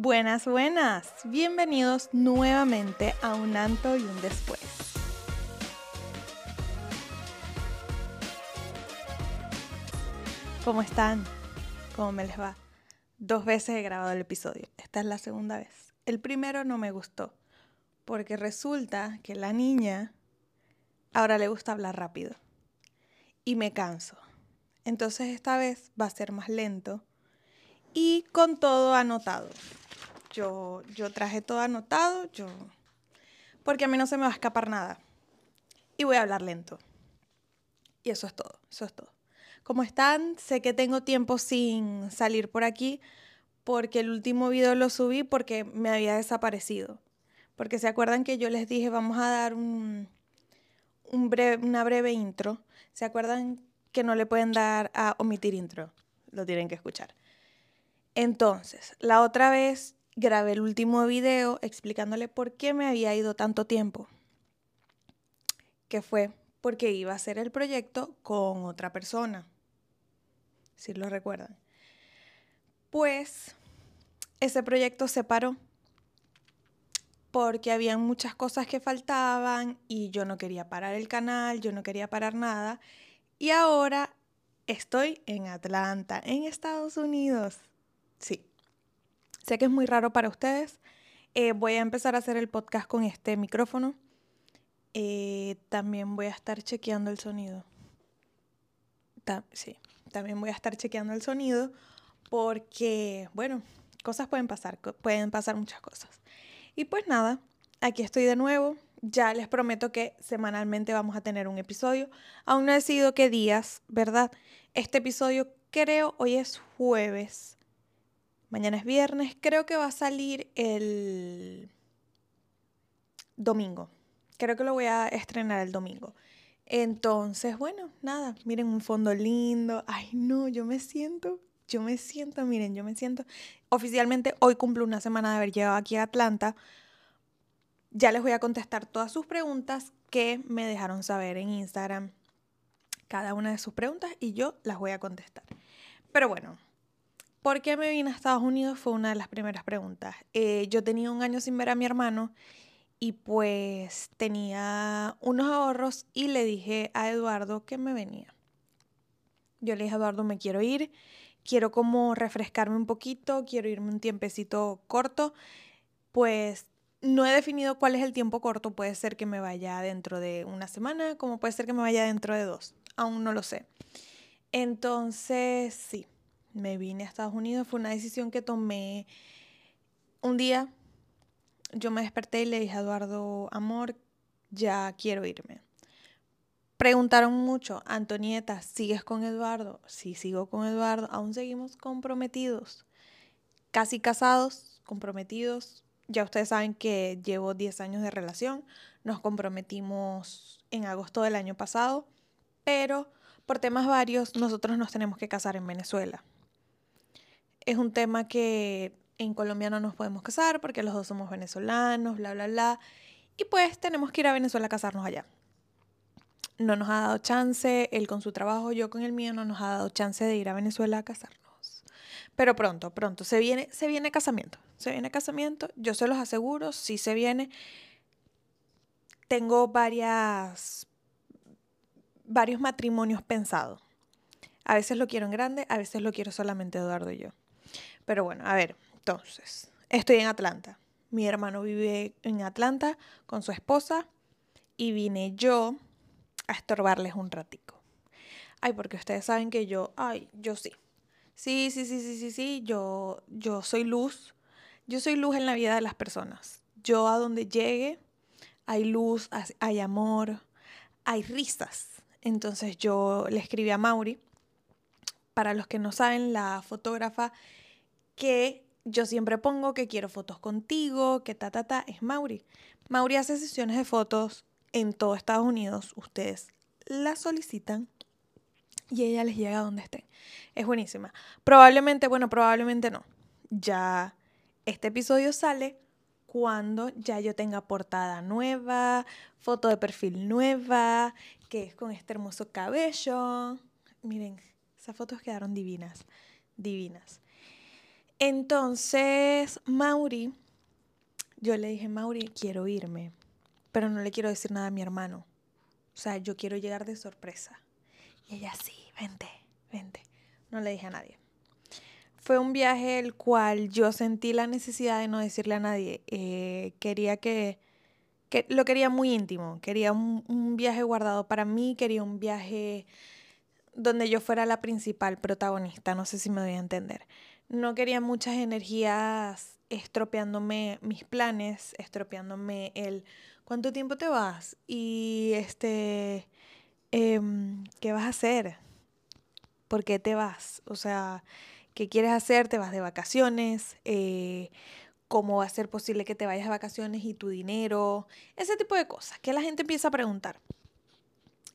Buenas, buenas. Bienvenidos nuevamente a un anto y un después. ¿Cómo están? ¿Cómo me les va? Dos veces he grabado el episodio. Esta es la segunda vez. El primero no me gustó porque resulta que la niña ahora le gusta hablar rápido y me canso. Entonces esta vez va a ser más lento y con todo anotado. Yo, yo traje todo anotado, yo, porque a mí no se me va a escapar nada. Y voy a hablar lento. Y eso es todo, eso es todo. ¿Cómo están? Sé que tengo tiempo sin salir por aquí porque el último video lo subí porque me había desaparecido. Porque se acuerdan que yo les dije, vamos a dar un, un breve, una breve intro. ¿Se acuerdan que no le pueden dar a omitir intro? Lo tienen que escuchar. Entonces, la otra vez grabé el último video explicándole por qué me había ido tanto tiempo. Que fue porque iba a hacer el proyecto con otra persona. Si lo recuerdan. Pues ese proyecto se paró porque habían muchas cosas que faltaban y yo no quería parar el canal, yo no quería parar nada. Y ahora estoy en Atlanta, en Estados Unidos. Sí. Sé que es muy raro para ustedes. Eh, voy a empezar a hacer el podcast con este micrófono. Eh, también voy a estar chequeando el sonido. sí, también voy a estar chequeando el sonido porque, bueno, cosas pueden pasar, pueden pasar muchas cosas. Y pues nada, aquí estoy de nuevo. Ya les prometo que semanalmente vamos a tener un episodio. Aún no he decidido qué días, ¿verdad? Este episodio creo hoy es jueves. Mañana es viernes, creo que va a salir el domingo. Creo que lo voy a estrenar el domingo. Entonces, bueno, nada, miren un fondo lindo. Ay, no, yo me siento, yo me siento, miren, yo me siento. Oficialmente hoy cumplo una semana de haber llegado aquí a Atlanta. Ya les voy a contestar todas sus preguntas que me dejaron saber en Instagram. Cada una de sus preguntas y yo las voy a contestar. Pero bueno, ¿Por qué me vine a Estados Unidos? Fue una de las primeras preguntas. Eh, yo tenía un año sin ver a mi hermano y pues tenía unos ahorros y le dije a Eduardo que me venía. Yo le dije a Eduardo, me quiero ir, quiero como refrescarme un poquito, quiero irme un tiempecito corto. Pues no he definido cuál es el tiempo corto, puede ser que me vaya dentro de una semana, como puede ser que me vaya dentro de dos, aún no lo sé. Entonces, sí, me vine a Estados Unidos. Fue una decisión que tomé un día. Yo me desperté y le dije a Eduardo, amor, ya quiero irme. Preguntaron mucho, Antonieta, ¿sigues con Eduardo? Sí, sigo con Eduardo. Aún seguimos comprometidos. Casi casados, comprometidos. Ya ustedes saben que llevo 10 años de relación. Nos comprometimos en agosto del año pasado, pero por temas varios nosotros nos tenemos que casar en Venezuela es un tema que en Colombia no nos podemos casar porque los dos somos venezolanos, bla, bla, bla. Y pues tenemos que ir a Venezuela a casarnos allá. No nos ha dado chance, él con su trabajo, yo con el mío, no nos ha dado chance de ir a Venezuela a casarnos. Pero pronto, pronto, se viene, se viene casamiento. Se viene casamiento, yo se los aseguro, sí se viene. Tengo varias, varios matrimonios pensados. A veces lo quiero en grande, a veces lo quiero solamente Eduardo y yo. Pero bueno, a ver, entonces, estoy en Atlanta. Mi hermano vive en Atlanta con su esposa y vine yo a estorbarles un ratico. Ay, porque ustedes saben que yo, ay, yo sí. Sí, sí, sí, sí, sí, sí, yo, yo soy luz. Yo soy luz en la vida de las personas. Yo a donde llegue hay luz, hay amor, hay risas. Entonces yo le escribí a Mauri. Para los que no saben, la fotógrafa que yo siempre pongo que quiero fotos contigo, que ta, ta, ta, es Mauri. Mauri hace sesiones de fotos en todo Estados Unidos. Ustedes la solicitan y ella les llega donde estén. Es buenísima. Probablemente, bueno, probablemente no. Ya este episodio sale cuando ya yo tenga portada nueva, foto de perfil nueva, que es con este hermoso cabello. Miren, esas fotos quedaron divinas, divinas. Entonces, Mauri, yo le dije, Mauri, quiero irme, pero no le quiero decir nada a mi hermano. O sea, yo quiero llegar de sorpresa. Y ella, sí, vente, vente. No le dije a nadie. Fue un viaje el cual yo sentí la necesidad de no decirle a nadie. Eh, quería que, que, lo quería muy íntimo. Quería un, un viaje guardado para mí. Quería un viaje donde yo fuera la principal protagonista. No sé si me doy a entender. No quería muchas energías estropeándome mis planes, estropeándome el cuánto tiempo te vas y este, em, ¿qué vas a hacer? ¿Por qué te vas? O sea, ¿qué quieres hacer? ¿Te vas de vacaciones? Eh, ¿Cómo va a ser posible que te vayas de vacaciones y tu dinero? Ese tipo de cosas que la gente empieza a preguntar.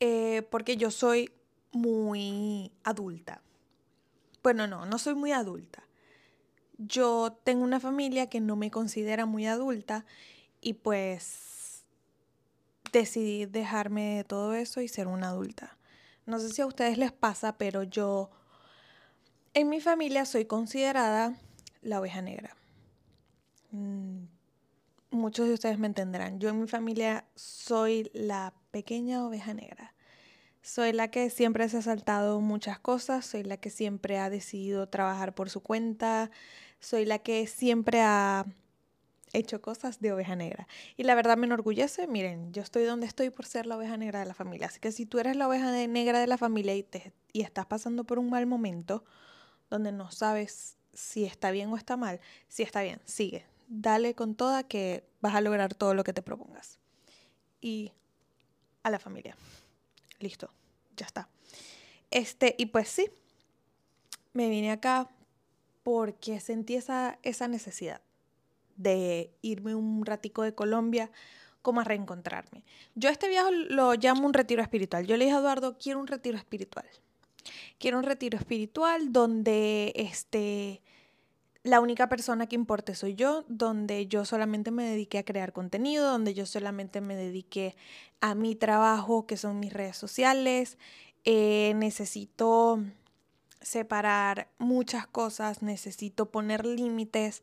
Eh, porque yo soy muy adulta. Bueno, no, no soy muy adulta. Yo tengo una familia que no me considera muy adulta y pues decidí dejarme de todo eso y ser una adulta. No sé si a ustedes les pasa, pero yo en mi familia soy considerada la oveja negra. Mm, muchos de ustedes me entenderán. Yo en mi familia soy la pequeña oveja negra. Soy la que siempre se ha saltado muchas cosas, soy la que siempre ha decidido trabajar por su cuenta, soy la que siempre ha hecho cosas de oveja negra. Y la verdad me enorgullece, miren, yo estoy donde estoy por ser la oveja negra de la familia. Así que si tú eres la oveja negra de la familia y, te, y estás pasando por un mal momento, donde no sabes si está bien o está mal, si está bien, sigue. Dale con toda que vas a lograr todo lo que te propongas. Y a la familia. Listo, ya está. Este, y pues sí, me vine acá porque sentí esa, esa necesidad de irme un ratico de Colombia como a reencontrarme. Yo este viaje lo llamo un retiro espiritual. Yo le dije a Eduardo, quiero un retiro espiritual. Quiero un retiro espiritual donde este, la única persona que importe soy yo, donde yo solamente me dedique a crear contenido, donde yo solamente me dedique a mi trabajo, que son mis redes sociales. Eh, necesito separar muchas cosas, necesito poner límites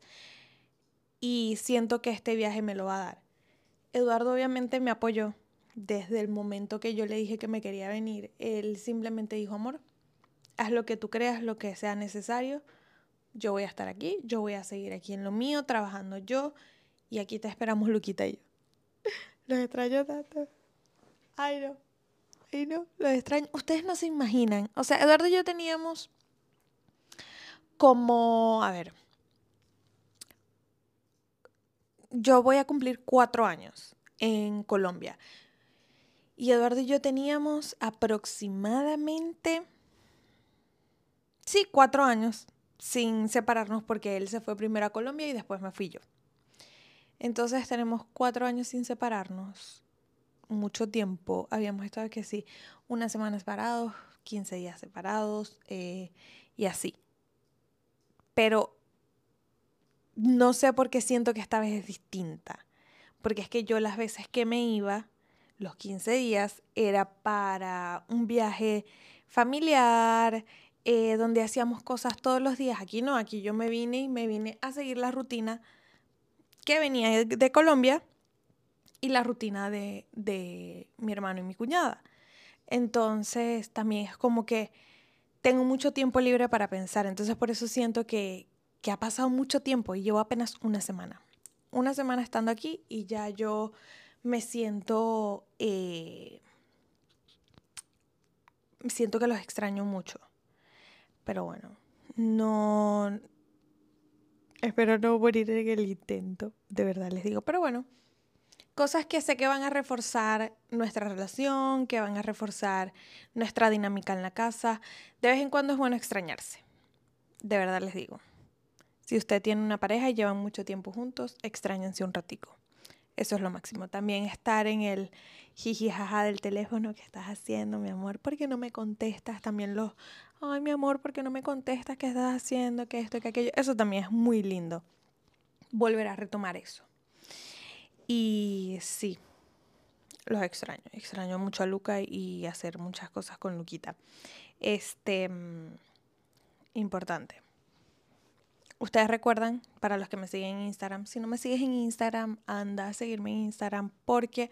y siento que este viaje me lo va a dar. Eduardo obviamente me apoyó desde el momento que yo le dije que me quería venir. Él simplemente dijo, amor, haz lo que tú creas, lo que sea necesario. Yo voy a estar aquí, yo voy a seguir aquí en lo mío, trabajando yo. Y aquí te esperamos, Luquita y yo. Los extraño tanto. Ay, no. Ay, no. Los extraño. Ustedes no se imaginan. O sea, Eduardo y yo teníamos como, a ver, yo voy a cumplir cuatro años en Colombia. Y Eduardo y yo teníamos aproximadamente, sí, cuatro años sin separarnos porque él se fue primero a Colombia y después me fui yo. Entonces tenemos cuatro años sin separarnos, mucho tiempo. Habíamos estado que sí, una semana separados, 15 días separados eh, y así. Pero no sé por qué siento que esta vez es distinta. Porque es que yo las veces que me iba, los 15 días, era para un viaje familiar, eh, donde hacíamos cosas todos los días. Aquí no, aquí yo me vine y me vine a seguir la rutina que venía de Colombia y la rutina de, de mi hermano y mi cuñada. Entonces también es como que tengo mucho tiempo libre para pensar. Entonces por eso siento que, que ha pasado mucho tiempo y llevo apenas una semana. Una semana estando aquí y ya yo me siento... Eh, siento que los extraño mucho. Pero bueno, no... Espero no morir en el intento, de verdad les digo. Pero bueno, cosas que sé que van a reforzar nuestra relación, que van a reforzar nuestra dinámica en la casa. De vez en cuando es bueno extrañarse. De verdad les digo. Si usted tiene una pareja y llevan mucho tiempo juntos, extrañense un ratico. Eso es lo máximo. También estar en el jijijaja del teléfono que estás haciendo, mi amor, porque no me contestas. También los, ay, mi amor, porque no me contestas, qué estás haciendo, que esto, que aquello. Eso también es muy lindo. Volver a retomar eso. Y sí, los extraño. Extraño mucho a Luca y hacer muchas cosas con Luquita. Este, mm, importante ustedes recuerdan, para los que me siguen en Instagram, si no me sigues en Instagram, anda a seguirme en Instagram porque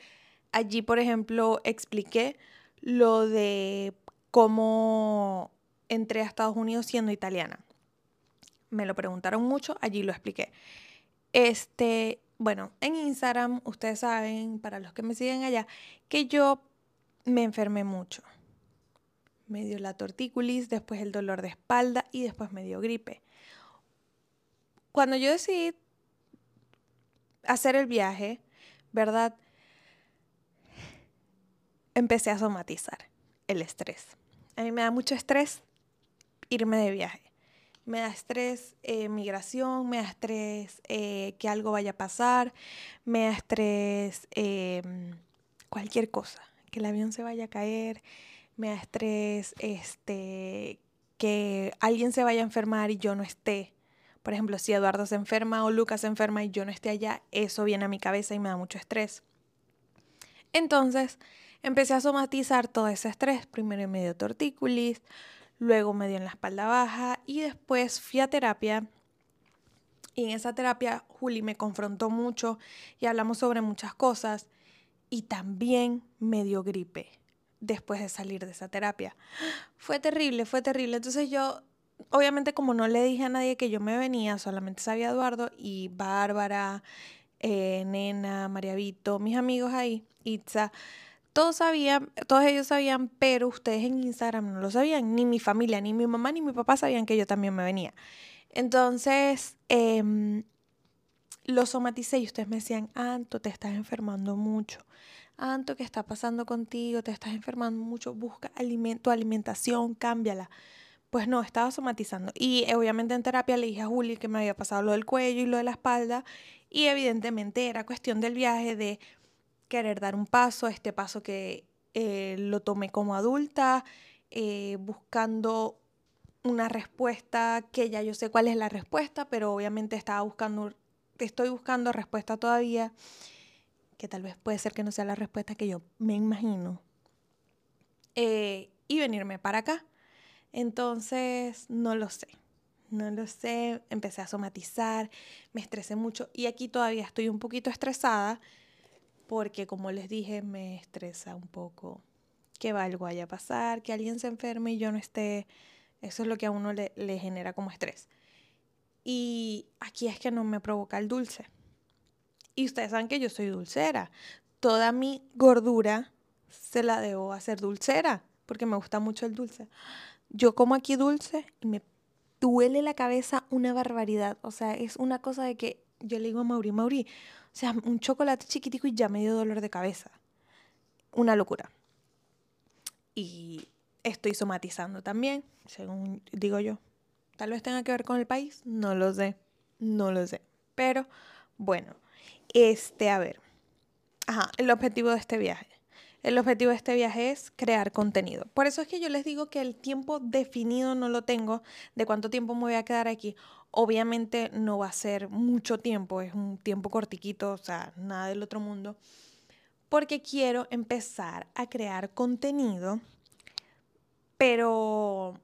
allí, por ejemplo, expliqué lo de cómo entré a Estados Unidos siendo italiana. Me lo preguntaron mucho, allí lo expliqué. Este, bueno, en Instagram, ustedes saben, para los que me siguen allá, que yo me enfermé mucho. Me dio la tortícolis, después el dolor de espalda y después me dio gripe. Cuando yo decidí hacer el viaje, ¿verdad? Empecé a somatizar el estrés. A mí me da mucho estrés irme de viaje. Me da estrés eh, migración, me da estrés eh, que algo vaya a pasar, me da estrés em, cualquier cosa, que el avión se vaya a caer, me da estrés este, que alguien se vaya a enfermar y yo no esté. Por ejemplo, si Eduardo se enferma o Lucas se enferma y yo no esté allá, eso viene a mi cabeza y me da mucho estrés. Entonces, empecé a somatizar todo ese estrés. Primero me dio tortícolis, luego me dio en la espalda baja y después fui a terapia. Y en esa terapia Juli me confrontó mucho y hablamos sobre muchas cosas y también me dio gripe después de salir de esa terapia. Fue terrible, fue terrible. Entonces yo obviamente como no le dije a nadie que yo me venía, solamente sabía Eduardo y Bárbara, eh, Nena, María Vito, mis amigos ahí, Itza, todos sabían, todos ellos sabían, pero ustedes en Instagram no lo sabían, ni mi familia, ni mi mamá, ni mi papá sabían que yo también me venía. Entonces, em, lo somaticé y ustedes me decían, Anto, te estás enfermando mucho. Anto, ¿qué está pasando contigo? Te estás enfermando mucho. Busca alimento, alimentación, cámbiala pues no, estaba somatizando. Y eh, obviamente en terapia le dije a Juli que me había pasado lo del cuello y lo de la espalda. Y evidentemente era cuestión del viaje de querer dar un paso, este paso que eh, lo tomé como adulta, eh, buscando una respuesta que ya yo sé cuál es la respuesta, pero obviamente estaba buscando, estoy buscando respuesta todavía, que tal vez puede ser que no sea la respuesta que yo me imagino. y venirme para acá. Entonces, no lo sé. No lo sé, empecé a somatizar, me estresé mucho y aquí todavía estoy un poquito estresada porque como les dije, me estresa un poco que algo vaya a pasar, que alguien se enferme y yo no esté. Eso es lo que a uno le, genera como estrés. Y aquí es que no me provoca el dulce. Y ustedes saben que yo soy dulcera. Toda mi gordura se la debo hacer dulcera porque me gusta mucho el dulce. Yo como aquí dulce y me duele la cabeza una barbaridad. O sea, es una cosa de que yo le digo a Mauri, Mauri, o sea, un chocolate chiquitico y ya me dio dolor de cabeza. Una locura. Y estoy somatizando también, según digo yo. Tal vez tenga que ver con el país, no lo sé, no lo sé. Pero bueno, este, a ver. Ajá, el objetivo de este viaje. El objetivo de este viaje es crear contenido. Por eso es que yo les digo que el tiempo definido no lo tengo de cuánto tiempo me voy a quedar aquí. Obviamente no va a ser mucho tiempo, es un tiempo cortiquito, o sea, nada del otro mundo. Porque quiero empezar a crear contenido, pero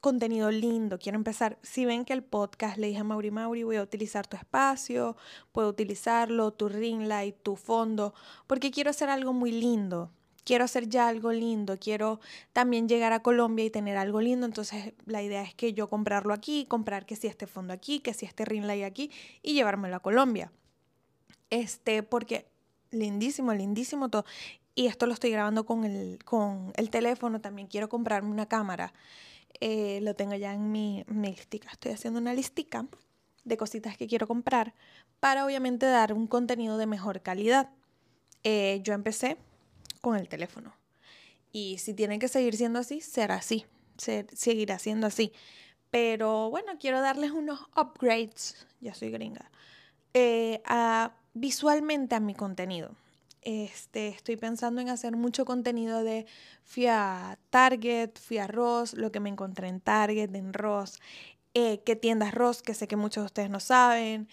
contenido lindo, quiero empezar. Si ven que el podcast le dije a Mauri Mauri, voy a utilizar tu espacio, puedo utilizarlo, tu ring light, tu fondo, porque quiero hacer algo muy lindo. Quiero hacer ya algo lindo, quiero también llegar a Colombia y tener algo lindo, entonces la idea es que yo comprarlo aquí, comprar que si este fondo aquí, que si este ring light aquí y llevármelo a Colombia. Este, porque lindísimo, lindísimo todo. Y esto lo estoy grabando con el, con el teléfono, también quiero comprarme una cámara. Eh, lo tengo ya en mi, listica. Estoy haciendo una listica de cositas que quiero comprar para obviamente dar un contenido de mejor calidad. Eh, yo empecé con el teléfono y si tiene que seguir siendo así, será así, seguirá siendo así. Pero bueno, quiero darles unos upgrades, ya soy gringa, eh, visualmente a mi contenido. Este, estoy pensando en hacer mucho contenido de fui a Target, fui a Ross, lo que me encontré en Target, en Ross, eh, qué tiendas Ross, que sé que muchos de ustedes no saben.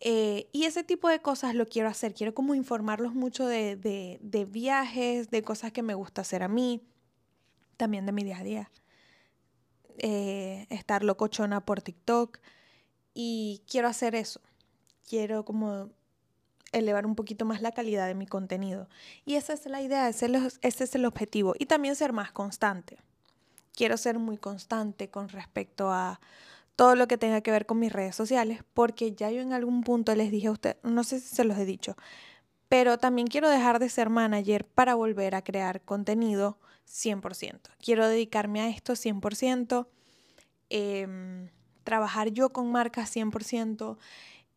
Eh, y ese tipo de cosas lo quiero hacer. Quiero como informarlos mucho de, de, viajes, de cosas que me gusta hacer a mí, también de mi día a día. Eh, estar locochona por TikTok. Y quiero hacer eso. Quiero como elevar un poquito más la calidad de mi contenido. Y esa es la idea, ese es el objetivo. Y también ser más constante. Quiero ser muy constante con respecto a todo lo que tenga que ver con mis redes sociales, porque ya yo en algún punto les dije a usted, no sé si se los he dicho, pero también quiero dejar de ser manager para volver a crear contenido 100%. Quiero dedicarme a esto 100%, em, trabajar yo con marcas 100%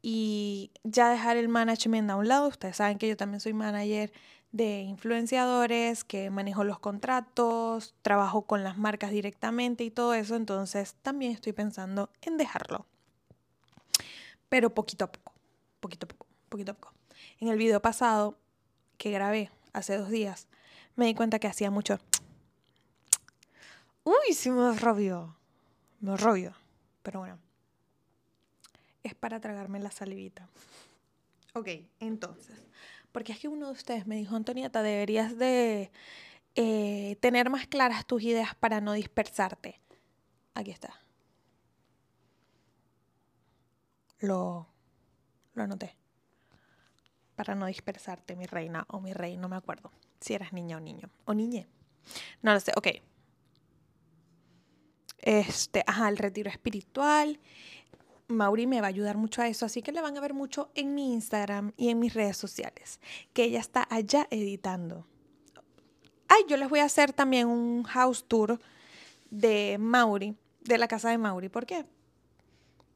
y ya dejar el management a un lado. Ustedes saben que yo también soy manager de influenciadores, que manejo los contratos, trabajo con las marcas directamente y todo eso, entonces también estoy pensando en dejarlo. Pero poquito a poco, poquito a poco, poquito a poco. En el video pasado que grabé hace dos días, me di cuenta que hacía mucho... Uy, sí me rollo. Me rollo. Pero bueno. Es para tragarme la salivita. Ok, entonces. Porque es que uno de ustedes me dijo, Antonieta, deberías de eh, tener más claras tus ideas para no dispersarte. Aquí está. Lo, lo anoté. Para no dispersarte, mi reina o mi rey, no me acuerdo si eras niña o niño. O niñe. No lo sé, ok. Este, ajá, el retiro espiritual. Mauri me va a ayudar mucho a eso, así que le van a ver mucho en mi Instagram y en mis redes sociales, que ella está allá editando. Ay, yo les voy a hacer también un house tour de Mauri, de la casa de Mauri. ¿Por qué?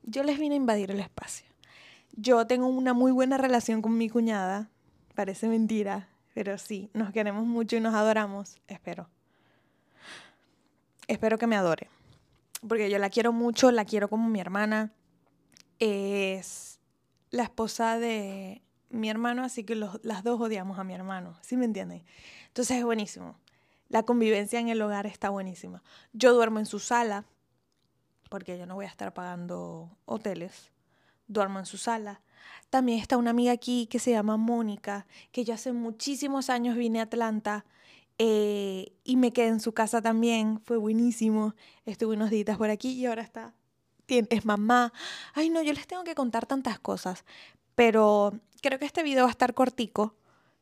Yo les vine a invadir el espacio. Yo tengo una muy buena relación con mi cuñada. Parece mentira, pero sí, nos queremos mucho y nos adoramos. Espero. Espero que me adore. Porque yo la quiero mucho, la quiero como mi hermana es la esposa de mi hermano, así que las dos odiamos a mi hermano, ¿sí me entienden? Entonces es buenísimo. La convivencia en el hogar está buenísima. Yo duermo en su sala, porque yo no voy a estar pagando hoteles. Duermo en su sala. También está una amiga aquí que se llama Mónica, que yo hace muchísimos años vine a Atlanta eh, y me quedé en su casa también. Fue buenísimo. Estuve unos días por aquí y ahora está es mamá. Ay, no, yo les tengo que contar tantas cosas. Pero creo que este video va a estar cortico.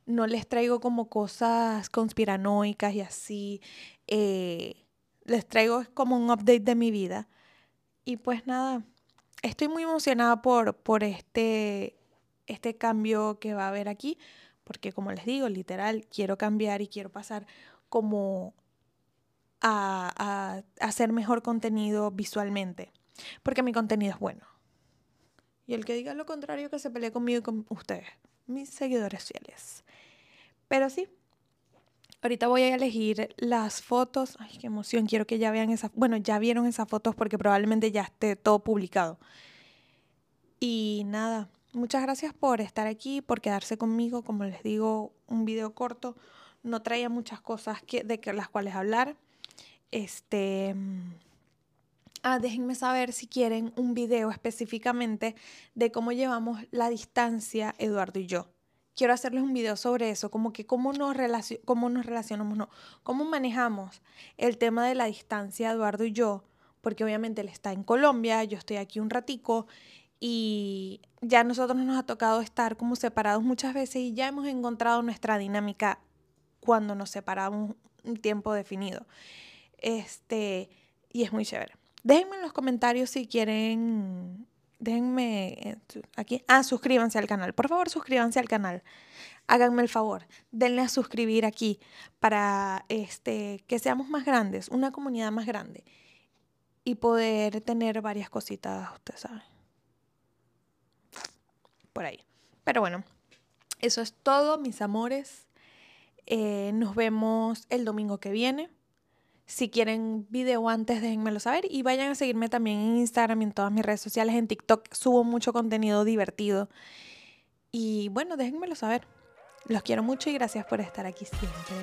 No les traigo como cosas conspiranoicas y así. Eh, les traigo como un update de mi vida. Y pues nada, estoy muy emocionada por, por este, este cambio que va a haber aquí. Porque como les digo, literal, quiero cambiar y quiero pasar como a, a hacer mejor contenido visualmente porque mi contenido es bueno. Y el que diga lo contrario, que se pelee conmigo y con ustedes, mis seguidores fieles. Pero sí, ahorita voy a elegir las fotos. Ay, qué emoción, quiero que ya vean esas. Bueno, ya vieron esas fotos porque probablemente ya esté todo publicado. Y nada, muchas gracias por estar aquí, por quedarse conmigo. Como les digo, un video corto. No traía muchas cosas que, de las cuales hablar. Este Ah, déjenme saber si quieren un video específicamente de cómo llevamos la distancia Eduardo y yo. Quiero hacerles un video sobre eso, como que cómo nos, cómo nos relacionamos, no, cómo manejamos el tema de la distancia Eduardo y yo, porque obviamente él está en Colombia, yo estoy aquí un ratico y ya nosotros nos ha tocado estar como separados muchas veces y ya hemos encontrado nuestra dinámica cuando nos separamos un tiempo definido. Este, y es muy chévere. Déjenme en los comentarios si quieren. Déjenme eh, aquí. Ah, suscríbanse al canal. Por favor, suscríbanse al canal. Háganme el favor. Denle a suscribir aquí para este, que seamos más grandes, una comunidad más grande. Y poder tener varias cositas, ustedes saben. Por ahí. Pero bueno, eso es todo, mis amores. Eh, nos vemos el domingo que viene. Si quieren video antes, déjenmelo saber y vayan a seguirme también en Instagram y en todas mis redes sociales. En TikTok subo mucho contenido divertido. Y bueno, déjenmelo saber. Los quiero mucho y gracias por estar aquí siempre.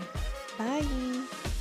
Bye.